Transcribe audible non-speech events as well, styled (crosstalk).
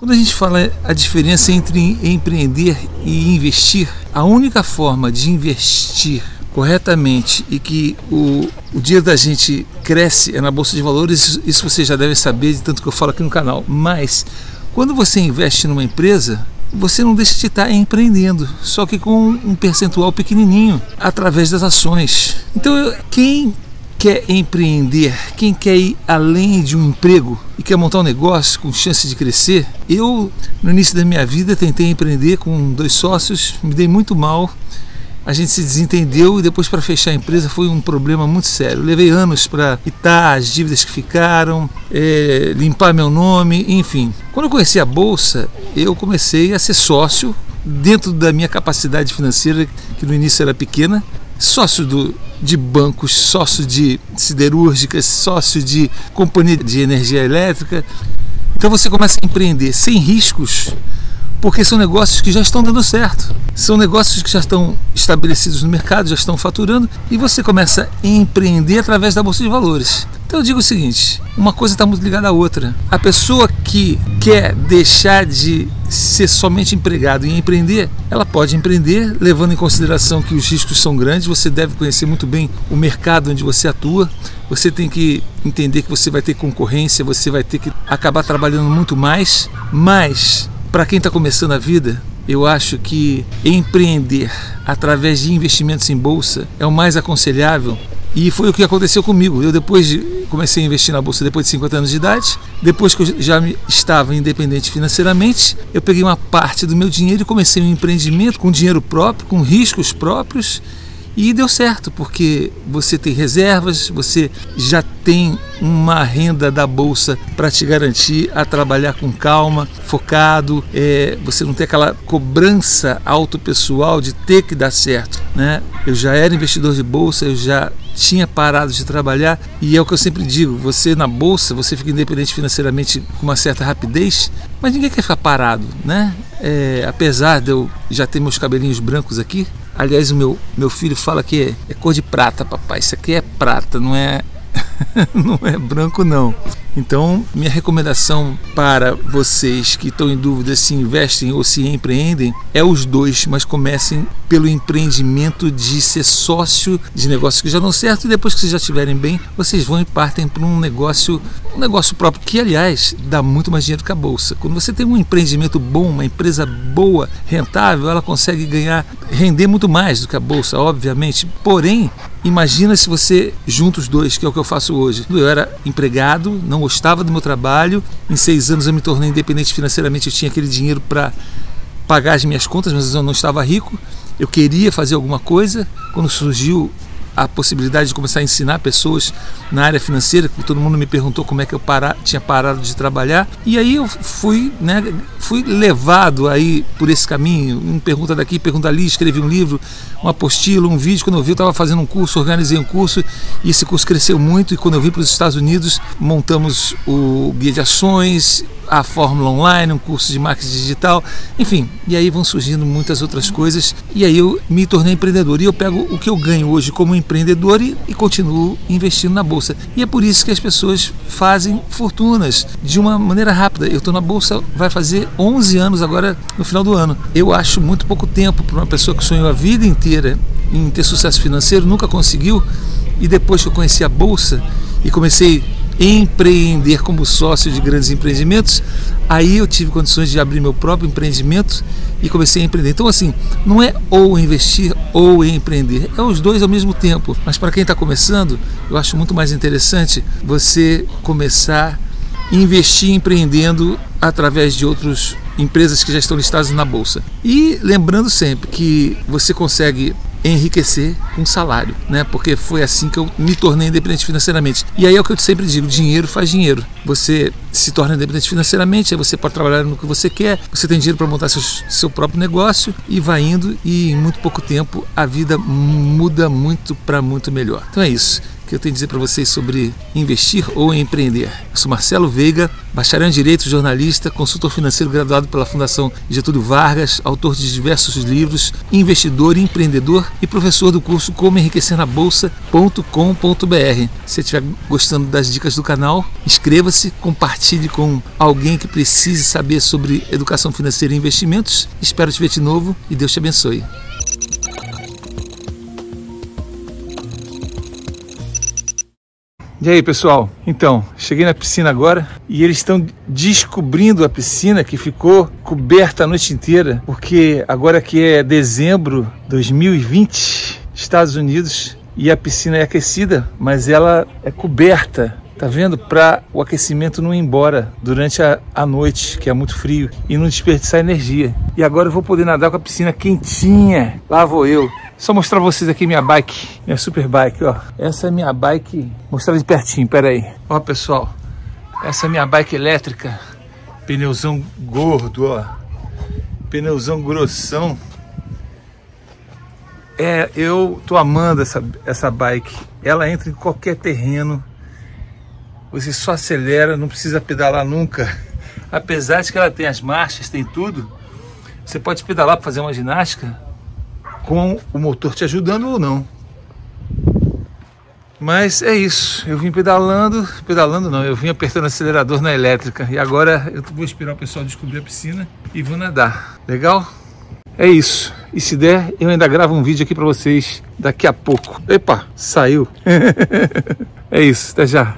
Quando a gente fala a diferença entre empreender e investir, a única forma de investir corretamente e que o, o dinheiro da gente cresce é na bolsa de valores, isso você já deve saber de tanto que eu falo aqui no canal. Mas quando você investe numa empresa, você não deixa de estar empreendendo, só que com um percentual pequenininho através das ações. Então, quem quer empreender, quem quer ir além de um emprego e quer montar um negócio com chance de crescer, eu no início da minha vida tentei empreender com dois sócios, me dei muito mal. A gente se desentendeu e depois para fechar a empresa foi um problema muito sério. levei anos para quitar as dívidas que ficaram, é, limpar meu nome, enfim. Quando eu conheci a bolsa, eu comecei a ser sócio dentro da minha capacidade financeira, que no início era pequena, sócio do, de bancos, sócio de siderúrgicas, sócio de companhia de energia elétrica. Então você começa a empreender sem riscos, porque são negócios que já estão dando certo. São negócios que já estão estabelecidos no mercado, já estão faturando e você começa a empreender através da bolsa de valores. Então eu digo o seguinte: uma coisa está muito ligada à outra. A pessoa que quer deixar de ser somente empregado e empreender, ela pode empreender, levando em consideração que os riscos são grandes. Você deve conhecer muito bem o mercado onde você atua. Você tem que entender que você vai ter concorrência, você vai ter que acabar trabalhando muito mais. Mas, para quem está começando a vida, eu acho que empreender através de investimentos em bolsa é o mais aconselhável e foi o que aconteceu comigo. Eu depois de, comecei a investir na bolsa depois de 50 anos de idade. Depois que eu já estava independente financeiramente, eu peguei uma parte do meu dinheiro e comecei um empreendimento com dinheiro próprio, com riscos próprios e deu certo, porque você tem reservas, você já tem uma renda da bolsa para te garantir a trabalhar com calma, focado, é, você não tem aquela cobrança autopessoal de ter que dar certo. Né? Eu já era investidor de bolsa, eu já tinha parado de trabalhar e é o que eu sempre digo: você na bolsa, você fica independente financeiramente com uma certa rapidez, mas ninguém quer ficar parado, né? É, apesar de eu já ter meus cabelinhos brancos aqui, Aliás, o meu, meu filho fala que é, é cor de prata, papai. Isso aqui é prata, não é, (laughs) não é branco, não. Então, minha recomendação para vocês que estão em dúvida se investem ou se empreendem é os dois, mas comecem pelo empreendimento de ser sócio de negócios que já dão certo e depois que vocês já estiverem bem, vocês vão e partem para um negócio, um negócio próprio que, aliás, dá muito mais dinheiro que a bolsa. Quando você tem um empreendimento bom, uma empresa boa, rentável, ela consegue ganhar, render muito mais do que a bolsa, obviamente. Porém, imagina se você junta os dois, que é o que eu faço hoje. Eu era empregado, não gostava do meu trabalho. Em seis anos eu me tornei independente financeiramente, eu tinha aquele dinheiro para pagar as minhas contas, mas eu não estava rico. Eu queria fazer alguma coisa. Quando surgiu a possibilidade de começar a ensinar pessoas na área financeira, que todo mundo me perguntou como é que eu tinha parado de trabalhar. E aí eu fui, né, fui levado aí por esse caminho, um pergunta daqui, pergunta ali, escrevi um livro, uma apostila, um vídeo. Quando eu vi, eu estava fazendo um curso, organizei um curso e esse curso cresceu muito. E quando eu vim para os Estados Unidos, montamos o guia de ações, a Fórmula Online, um curso de marketing digital, enfim. E aí vão surgindo muitas outras coisas. E aí eu me tornei empreendedor. E eu pego o que eu ganho hoje como empreendedor e, e continuo investindo na bolsa. E é por isso que as pessoas fazem fortunas de uma maneira rápida. Eu estou na bolsa, vai fazer 11 anos agora no final do ano. Eu acho muito pouco tempo para uma pessoa que sonhou a vida inteira em ter sucesso financeiro, nunca conseguiu. E depois que eu conheci a bolsa e comecei empreender como sócio de grandes empreendimentos, aí eu tive condições de abrir meu próprio empreendimento e comecei a empreender. Então, assim, não é ou investir ou empreender, é os dois ao mesmo tempo. Mas para quem está começando, eu acho muito mais interessante você começar a investir empreendendo através de outras empresas que já estão listadas na bolsa. E lembrando sempre que você consegue enriquecer com salário, né? Porque foi assim que eu me tornei independente financeiramente. E aí é o que eu sempre digo: dinheiro faz dinheiro. Você se torna independente financeiramente, aí você pode trabalhar no que você quer, você tem dinheiro para montar seu, seu próprio negócio e vai indo, e em muito pouco tempo a vida muda muito para muito melhor. Então é isso. Que eu tenho a dizer para vocês sobre investir ou empreender. Eu sou Marcelo Veiga, bacharel em Direito, jornalista, consultor financeiro graduado pela Fundação Getúlio Vargas, autor de diversos livros, investidor, empreendedor e professor do curso Como Enriquecer na Bolsa.com.br. Se estiver gostando das dicas do canal, inscreva-se, compartilhe com alguém que precise saber sobre educação financeira e investimentos. Espero te ver de novo e Deus te abençoe. E aí, pessoal? Então, cheguei na piscina agora e eles estão descobrindo a piscina que ficou coberta a noite inteira, porque agora que é dezembro de 2020, Estados Unidos, e a piscina é aquecida, mas ela é coberta Tá vendo? Para o aquecimento não ir embora durante a, a noite, que é muito frio, e não desperdiçar energia. E agora eu vou poder nadar com a piscina quentinha. Lá vou eu. Só mostrar pra vocês aqui minha bike, minha super bike, ó. Essa é minha bike, mostrar de pertinho, pera aí. Ó, pessoal, essa é minha bike elétrica, pneuzão gordo, ó. Pneuzão grossão. É, eu tô amando essa, essa bike. Ela entra em qualquer terreno. Você só acelera, não precisa pedalar nunca. Apesar de que ela tem as marchas, tem tudo. Você pode pedalar para fazer uma ginástica com o motor te ajudando ou não. Mas é isso, eu vim pedalando, pedalando não, eu vim apertando o acelerador na elétrica e agora eu vou esperar o pessoal descobrir a piscina e vou nadar. Legal? É isso. E se der, eu ainda gravo um vídeo aqui para vocês daqui a pouco. Epa, saiu. (laughs) é isso, até já.